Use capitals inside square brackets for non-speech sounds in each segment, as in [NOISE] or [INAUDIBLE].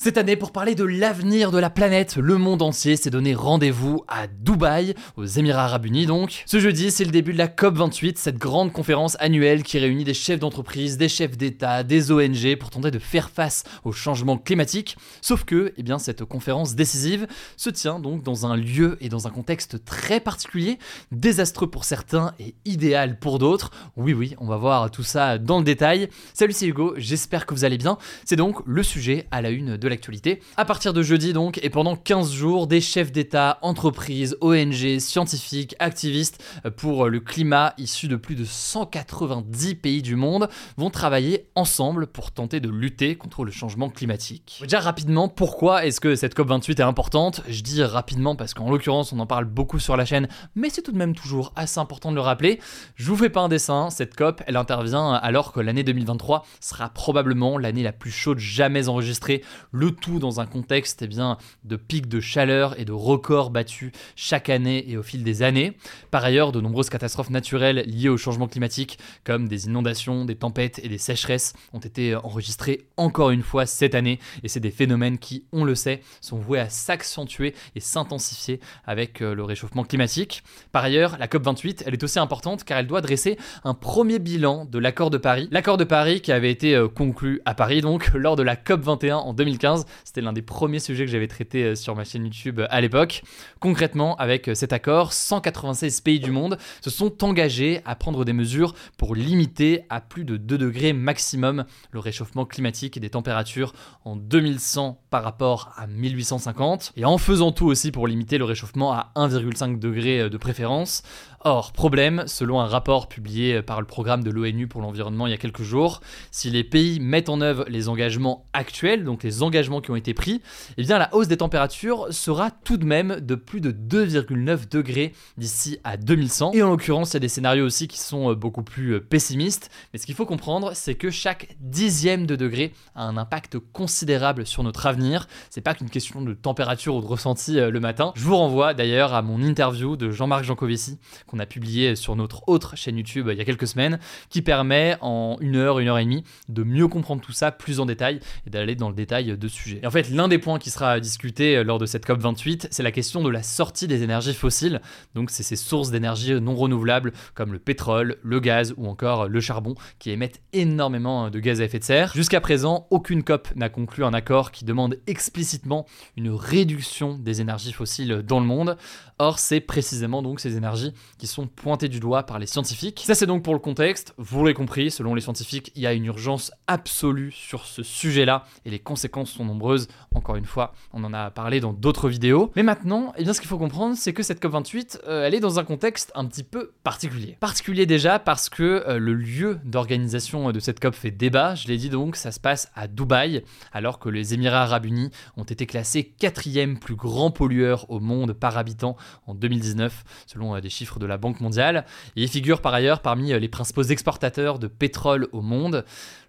Cette année, pour parler de l'avenir de la planète, le monde entier s'est donné rendez-vous à Dubaï, aux Émirats Arabes Unis donc. Ce jeudi, c'est le début de la COP28, cette grande conférence annuelle qui réunit des chefs d'entreprise, des chefs d'État, des ONG pour tenter de faire face au changement climatique. Sauf que, eh bien, cette conférence décisive se tient donc dans un lieu et dans un contexte très particulier, désastreux pour certains et idéal pour d'autres. Oui, oui, on va voir tout ça dans le détail. Salut, c'est Hugo, j'espère que vous allez bien. C'est donc le sujet à la une de l'actualité. À partir de jeudi donc, et pendant 15 jours, des chefs d'État, entreprises, ONG, scientifiques, activistes pour le climat issus de plus de 190 pays du monde vont travailler ensemble pour tenter de lutter contre le changement climatique. Déjà rapidement, pourquoi est-ce que cette COP28 est importante Je dis rapidement parce qu'en l'occurrence on en parle beaucoup sur la chaîne, mais c'est tout de même toujours assez important de le rappeler. Je vous fais pas un dessin, cette COP elle intervient alors que l'année 2023 sera probablement l'année la plus chaude jamais enregistrée le tout dans un contexte eh bien, de pics de chaleur et de records battus chaque année et au fil des années. Par ailleurs, de nombreuses catastrophes naturelles liées au changement climatique, comme des inondations, des tempêtes et des sécheresses, ont été enregistrées encore une fois cette année, et c'est des phénomènes qui, on le sait, sont voués à s'accentuer et s'intensifier avec euh, le réchauffement climatique. Par ailleurs, la COP28, elle est aussi importante car elle doit dresser un premier bilan de l'accord de Paris. L'accord de Paris qui avait été euh, conclu à Paris donc [LAUGHS] lors de la COP21 en 2015 c'était l'un des premiers sujets que j'avais traité euh, sur ma chaîne YouTube euh, à l'époque. Concrètement, avec euh, cet accord, 196 pays du monde se sont engagés à prendre des mesures pour limiter à plus de 2 degrés maximum le réchauffement climatique et des températures en 2100 par rapport à 1850, et en faisant tout aussi pour limiter le réchauffement à 1,5 degré de préférence. Or, problème, selon un rapport publié par le programme de l'ONU pour l'environnement il y a quelques jours, si les pays mettent en œuvre les engagements actuels, donc les engagements qui ont été pris, eh bien la hausse des températures sera tout de même de plus de 2,9 degrés d'ici à 2100. Et en l'occurrence, il y a des scénarios aussi qui sont euh, beaucoup plus euh, pessimistes, mais ce qu'il faut comprendre, c'est que chaque dixième de degré a un impact considérable sur notre avenir. C'est pas qu'une question de température ou de ressenti euh, le matin. Je vous renvoie d'ailleurs à mon interview de Jean-Marc Jancovici qu'on a publié sur notre autre chaîne YouTube il y a quelques semaines, qui permet en une heure, une heure et demie de mieux comprendre tout ça plus en détail et d'aller dans le détail de sujet. Et en fait, l'un des points qui sera discuté lors de cette COP28, c'est la question de la sortie des énergies fossiles. Donc, c'est ces sources d'énergie non renouvelables comme le pétrole, le gaz ou encore le charbon qui émettent énormément de gaz à effet de serre. Jusqu'à présent, aucune COP n'a conclu un accord qui demande explicitement une réduction des énergies fossiles dans le monde. Or, c'est précisément donc ces énergies qui sont pointées du doigt par les scientifiques. Ça, c'est donc pour le contexte. Vous l'avez compris, selon les scientifiques, il y a une urgence absolue sur ce sujet-là et les conséquences nombreuses. Encore une fois, on en a parlé dans d'autres vidéos. Mais maintenant, eh bien, ce qu'il faut comprendre, c'est que cette COP28, euh, elle est dans un contexte un petit peu particulier. Particulier déjà parce que euh, le lieu d'organisation de cette COP fait débat. Je l'ai dit donc, ça se passe à Dubaï, alors que les Émirats Arabes Unis ont été classés quatrième plus grand pollueur au monde par habitant en 2019, selon euh, des chiffres de la Banque mondiale. Et il figure par ailleurs parmi les principaux exportateurs de pétrole au monde.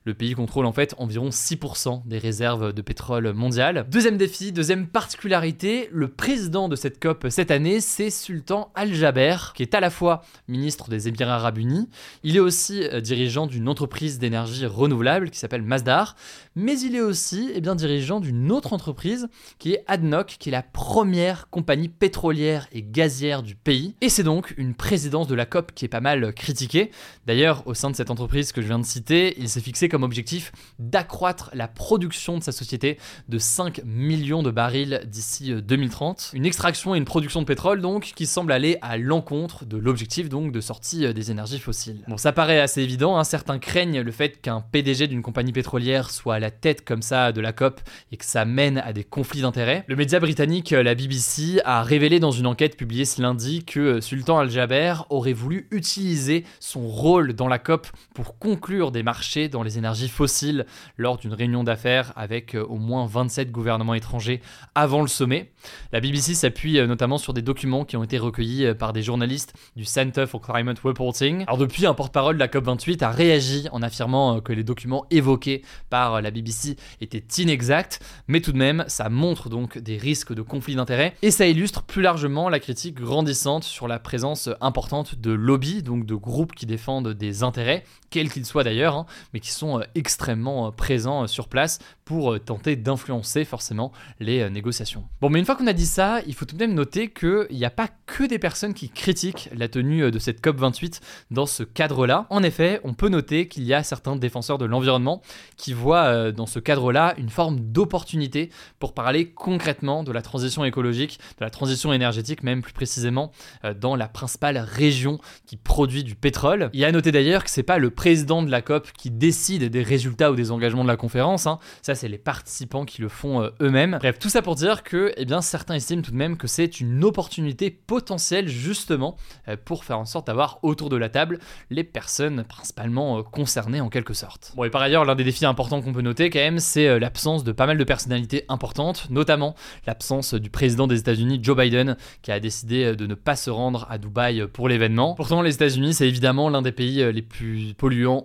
Le pays contrôle en fait environ 6% des réserves de pétrole mondiales. Deuxième défi, deuxième particularité, le président de cette COP cette année, c'est Sultan Al-Jaber, qui est à la fois ministre des Émirats Arabes Unis, il est aussi euh, dirigeant d'une entreprise d'énergie renouvelable qui s'appelle Masdar, mais il est aussi eh bien, dirigeant d'une autre entreprise qui est ADNOC, qui est la première compagnie pétrolière et gazière du pays. Et c'est donc une présidence de la COP qui est pas mal critiquée. D'ailleurs, au sein de cette entreprise que je viens de citer, il s'est fixé comme objectif d'accroître la production de sa société de 5 millions de barils d'ici 2030. Une extraction et une production de pétrole donc qui semble aller à l'encontre de l'objectif donc de sortie des énergies fossiles. Bon, ça paraît assez évident, hein. certains craignent le fait qu'un PDG d'une compagnie pétrolière soit à la tête comme ça de la COP et que ça mène à des conflits d'intérêts. Le média britannique, la BBC, a révélé dans une enquête publiée ce lundi que Sultan Al-Jaber aurait voulu utiliser son rôle dans la COP pour conclure des marchés dans les énergies fossiles lors d'une réunion d'affaires avec euh, au moins 27 gouvernements étrangers avant le sommet. La BBC s'appuie euh, notamment sur des documents qui ont été recueillis euh, par des journalistes du Center for Climate Reporting. Alors depuis, un porte-parole de la COP28 a réagi en affirmant que les documents évoqués par la BBC étaient inexacts, mais tout de même, ça montre donc des risques de conflit d'intérêts et ça illustre plus largement la critique grandissante sur la présence importante de lobbies, donc de groupes qui défendent des intérêts, quels qu'ils soient d'ailleurs, hein, mais qui sont euh, extrêmement euh, présents euh, sur place pour tenter d'influencer forcément les négociations. Bon, mais une fois qu'on a dit ça, il faut tout de même noter qu'il n'y a pas que des personnes qui critiquent la tenue de cette COP28 dans ce cadre-là. En effet, on peut noter qu'il y a certains défenseurs de l'environnement qui voient dans ce cadre-là une forme d'opportunité pour parler concrètement de la transition écologique, de la transition énergétique même plus précisément dans la principale région qui produit du pétrole. Il y a à noter d'ailleurs que c'est pas le président de la COP qui décide des résultats ou des engagements de la conférence. Hein. C'est les participants qui le font euh, eux-mêmes. Bref, tout ça pour dire que, eh bien, certains estiment tout de même que c'est une opportunité potentielle justement euh, pour faire en sorte d'avoir autour de la table les personnes principalement euh, concernées en quelque sorte. Bon, et par ailleurs, l'un des défis importants qu'on peut noter quand même, c'est l'absence de pas mal de personnalités importantes, notamment l'absence du président des États-Unis, Joe Biden, qui a décidé de ne pas se rendre à Dubaï pour l'événement. Pourtant, les États-Unis, c'est évidemment l'un des pays les plus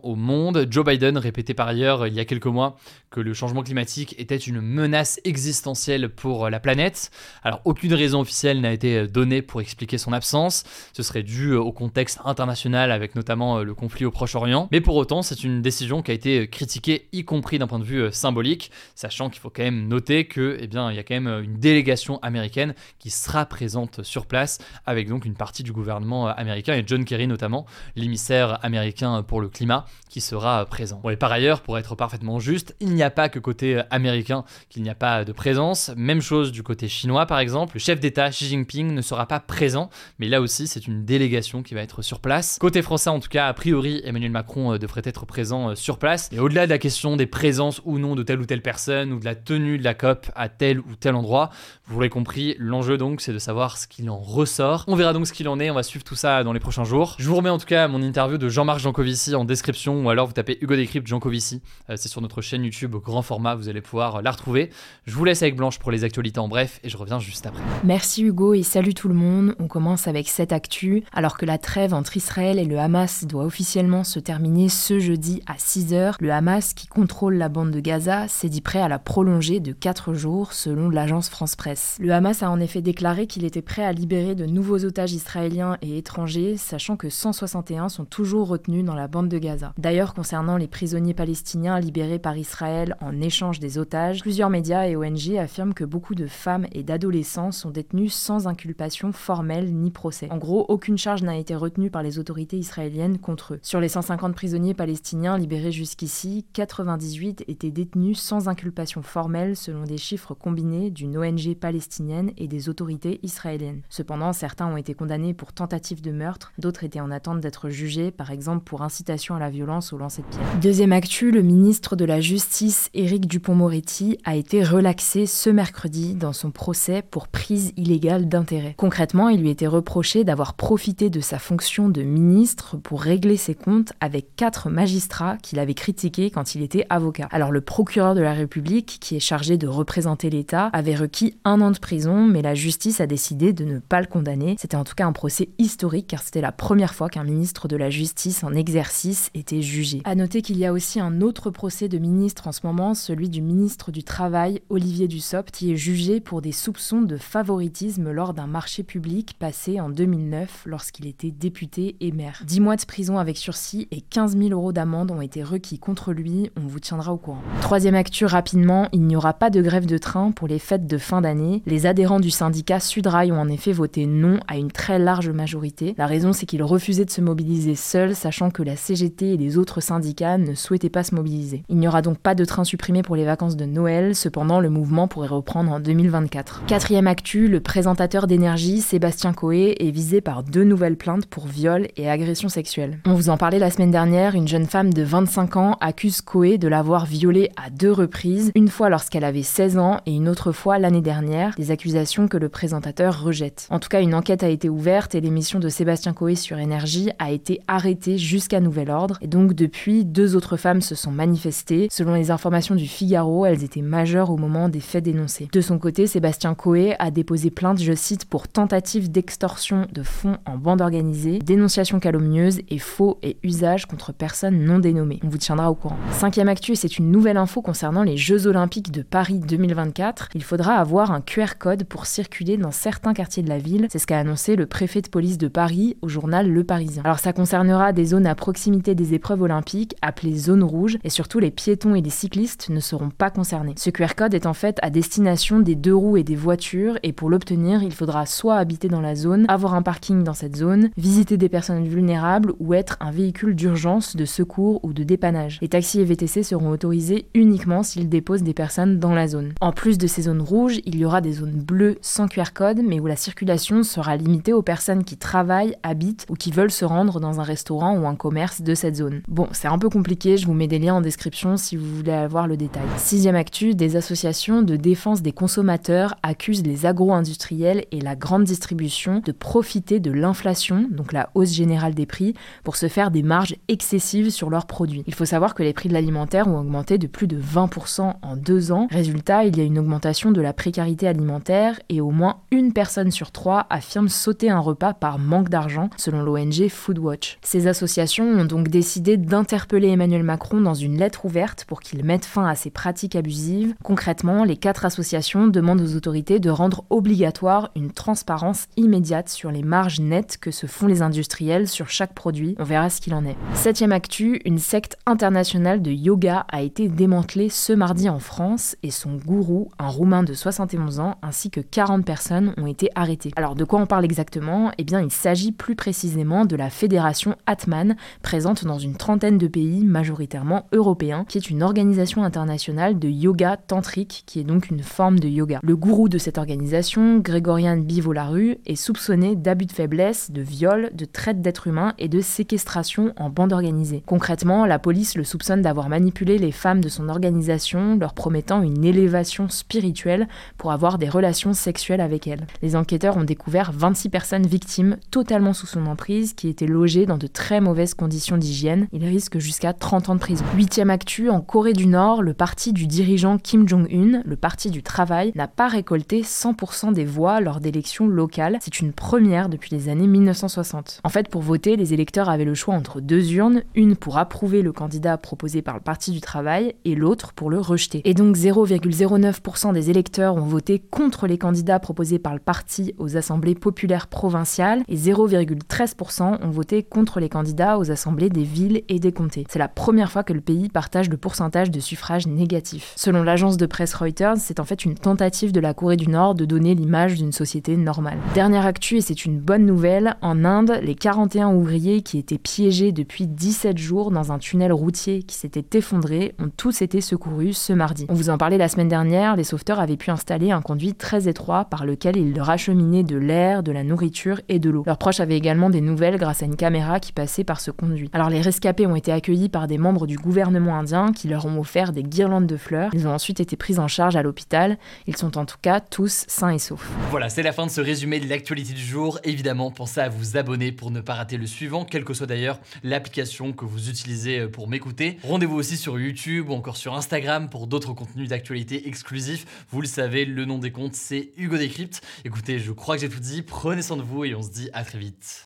au monde. Joe Biden répétait par ailleurs il y a quelques mois que le changement climatique était une menace existentielle pour la planète. Alors aucune raison officielle n'a été donnée pour expliquer son absence. Ce serait dû au contexte international avec notamment le conflit au Proche-Orient. Mais pour autant, c'est une décision qui a été critiquée, y compris d'un point de vue symbolique, sachant qu'il faut quand même noter que, eh bien, il y a quand même une délégation américaine qui sera présente sur place, avec donc une partie du gouvernement américain et John Kerry notamment, l'émissaire américain pour le climat qui sera présent. Bon, et par ailleurs, pour être parfaitement juste, il n'y a pas que côté américain qu'il n'y a pas de présence. Même chose du côté chinois, par exemple. Le chef d'État Xi Jinping ne sera pas présent, mais là aussi, c'est une délégation qui va être sur place. Côté français, en tout cas, a priori, Emmanuel Macron euh, devrait être présent euh, sur place. Et au-delà de la question des présences ou non de telle ou telle personne ou de la tenue de la COP à tel ou tel endroit, vous l'aurez compris, l'enjeu donc, c'est de savoir ce qu'il en ressort. On verra donc ce qu'il en est. On va suivre tout ça dans les prochains jours. Je vous remets en tout cas mon interview de Jean-Marc Jancovici en description ou alors vous tapez Hugo Décrypte Jean Covici. Euh, c'est sur notre chaîne YouTube grand format, vous allez pouvoir la retrouver. Je vous laisse avec Blanche pour les actualités en bref et je reviens juste après. Merci Hugo et salut tout le monde. On commence avec cette actu. Alors que la trêve entre Israël et le Hamas doit officiellement se terminer ce jeudi à 6h, le Hamas qui contrôle la bande de Gaza s'est dit prêt à la prolonger de 4 jours selon l'agence France Presse. Le Hamas a en effet déclaré qu'il était prêt à libérer de nouveaux otages israéliens et étrangers, sachant que 161 sont toujours retenus dans la bande de Gaza. D'ailleurs, concernant les prisonniers palestiniens libérés par Israël en échange des otages, plusieurs médias et ONG affirment que beaucoup de femmes et d'adolescents sont détenus sans inculpation formelle ni procès. En gros, aucune charge n'a été retenue par les autorités israéliennes contre eux. Sur les 150 prisonniers palestiniens libérés jusqu'ici, 98 étaient détenus sans inculpation formelle selon des chiffres combinés d'une ONG palestinienne et des autorités israéliennes. Cependant, certains ont été condamnés pour tentative de meurtre, d'autres étaient en attente d'être jugés, par exemple pour incitation à la violence au lancer de pierre. Deuxième actu, le ministre de la Justice, Dupont-Moretti, a été relaxé ce mercredi dans son procès pour prise illégale d'intérêt. Concrètement, il lui était reproché d'avoir profité de sa fonction de ministre pour régler ses comptes avec quatre magistrats qu'il avait critiqués quand il était avocat. Alors le procureur de la République, qui est chargé de représenter l'État, avait requis un an de prison, mais la justice a décidé de ne pas le condamner. C'était en tout cas un procès historique car c'était la première fois qu'un ministre de la Justice en exercice était jugé. À noter qu'il y a aussi un autre procès de ministre en ce moment, celui du ministre du Travail, Olivier Dussopt, qui est jugé pour des soupçons de favoritisme lors d'un marché public passé en 2009 lorsqu'il était député et maire. 10 mois de prison avec sursis et 15 000 euros d'amende ont été requis contre lui, on vous tiendra au courant. Troisième actu rapidement, il n'y aura pas de grève de train pour les fêtes de fin d'année. Les adhérents du syndicat Sudrail ont en effet voté non à une très large majorité. La raison c'est qu'ils refusaient de se mobiliser seuls, sachant que la CGT et les autres syndicats ne souhaitaient pas se mobiliser. Il n'y aura donc pas de train supprimé pour les vacances de Noël, cependant le mouvement pourrait reprendre en 2024. Quatrième actu, le présentateur d'énergie Sébastien Coé est visé par deux nouvelles plaintes pour viol et agression sexuelle. On vous en parlait la semaine dernière, une jeune femme de 25 ans accuse Coé de l'avoir violée à deux reprises, une fois lorsqu'elle avait 16 ans et une autre fois l'année dernière, des accusations que le présentateur rejette. En tout cas, une enquête a été ouverte et l'émission de Sébastien Coé sur énergie a été arrêtée jusqu'à nouvel ordre et donc depuis, deux autres femmes se sont manifestées. Selon les informations du Figaro, elles étaient majeures au moment des faits dénoncés. De son côté, Sébastien Coé a déposé plainte, je cite, pour tentative d'extorsion de fonds en bande organisée, dénonciation calomnieuse et faux et usage contre personnes non dénommées. On vous tiendra au courant. Cinquième actu, c'est une nouvelle info concernant les Jeux Olympiques de Paris 2024. Il faudra avoir un QR code pour circuler dans certains quartiers de la ville. C'est ce qu'a annoncé le préfet de police de Paris au journal Le Parisien. Alors ça concernera des zones à proximité des épreuves olympiques, appelées zones rouges, et surtout les piétons et les cyclistes ne seront pas concernés. Ce QR code est en fait à destination des deux roues et des voitures, et pour l'obtenir, il faudra soit habiter dans la zone, avoir un parking dans cette zone, visiter des personnes vulnérables ou être un véhicule d'urgence, de secours ou de dépannage. Les taxis et VTC seront autorisés uniquement s'ils déposent des personnes dans la zone. En plus de ces zones rouges, il y aura des zones bleues sans QR code, mais où la circulation sera limitée aux personnes qui travaillent, habitent ou qui veulent se rendre dans un restaurant ou un commerce de cette zone. Bon, c'est un peu compliqué, je vous mets des liens en description si vous voulez avoir le Sixième actu, des associations de défense des consommateurs accusent les agro-industriels et la grande distribution de profiter de l'inflation, donc la hausse générale des prix, pour se faire des marges excessives sur leurs produits. Il faut savoir que les prix de l'alimentaire ont augmenté de plus de 20% en deux ans. Résultat, il y a une augmentation de la précarité alimentaire et au moins une personne sur trois affirme sauter un repas par manque d'argent, selon l'ONG Foodwatch. Ces associations ont donc décidé d'interpeller Emmanuel Macron dans une lettre ouverte pour qu'il mette fin à ces pratiques abusives. Concrètement, les quatre associations demandent aux autorités de rendre obligatoire une transparence immédiate sur les marges nettes que se font les industriels sur chaque produit. On verra ce qu'il en est. Septième actu, une secte internationale de yoga a été démantelée ce mardi en France et son gourou, un roumain de 71 ans, ainsi que 40 personnes ont été arrêtées. Alors de quoi on parle exactement? Eh bien il s'agit plus précisément de la fédération Atman, présente dans une trentaine de pays, majoritairement européens, qui est une organisation internationale de yoga tantrique, qui est donc une forme de yoga. Le gourou de cette organisation, Grégorian Bivolaru, est soupçonné d'abus de faiblesse, de viol, de traite d'êtres humains et de séquestration en bande organisée. Concrètement, la police le soupçonne d'avoir manipulé les femmes de son organisation, leur promettant une élévation spirituelle pour avoir des relations sexuelles avec elles. Les enquêteurs ont découvert 26 personnes victimes, totalement sous son emprise, qui étaient logées dans de très mauvaises conditions d'hygiène. Il risque jusqu'à 30 ans de prison. Huitième actu, en Corée du Nord, le parti du dirigeant Kim Jong-un, le parti du travail, n'a pas récolté 100% des voix lors d'élections locales. C'est une première depuis les années 1960. En fait, pour voter, les électeurs avaient le choix entre deux urnes, une pour approuver le candidat proposé par le parti du travail et l'autre pour le rejeter. Et donc 0,09% des électeurs ont voté contre les candidats proposés par le parti aux assemblées populaires provinciales et 0,13% ont voté contre les candidats aux assemblées des villes et des comtés. C'est la première fois que le pays partage le pourcentage de suffrages négatifs. Selon l'agence de presse Reuters, c'est en fait une tentative de la Corée du Nord de donner l'image d'une société normale. Dernière actu, et c'est une bonne nouvelle, en Inde, les 41 ouvriers qui étaient piégés depuis 17 jours dans un tunnel routier qui s'était effondré ont tous été secourus ce mardi. On vous en parlait la semaine dernière, les sauveteurs avaient pu installer un conduit très étroit par lequel ils leur acheminaient de l'air, de la nourriture et de l'eau. Leurs proches avaient également des nouvelles grâce à une caméra qui passait par ce conduit. Alors les rescapés ont été accueillis par des membres du gouvernement indien qui leur ont offert des guirlandes de fleurs. Ils ont ensuite été pris en charge à l'hôpital. Ils sont en tout cas tous sains et saufs. Voilà, c'est la fin de ce résumé de l'actualité du jour. Évidemment, pensez à vous abonner pour ne pas rater le suivant, quelle que soit d'ailleurs l'application que vous utilisez pour m'écouter. Rendez-vous aussi sur YouTube ou encore sur Instagram pour d'autres contenus d'actualité exclusifs. Vous le savez, le nom des comptes, c'est Hugo Décrypte. Écoutez, je crois que j'ai tout dit. Prenez soin de vous et on se dit à très vite.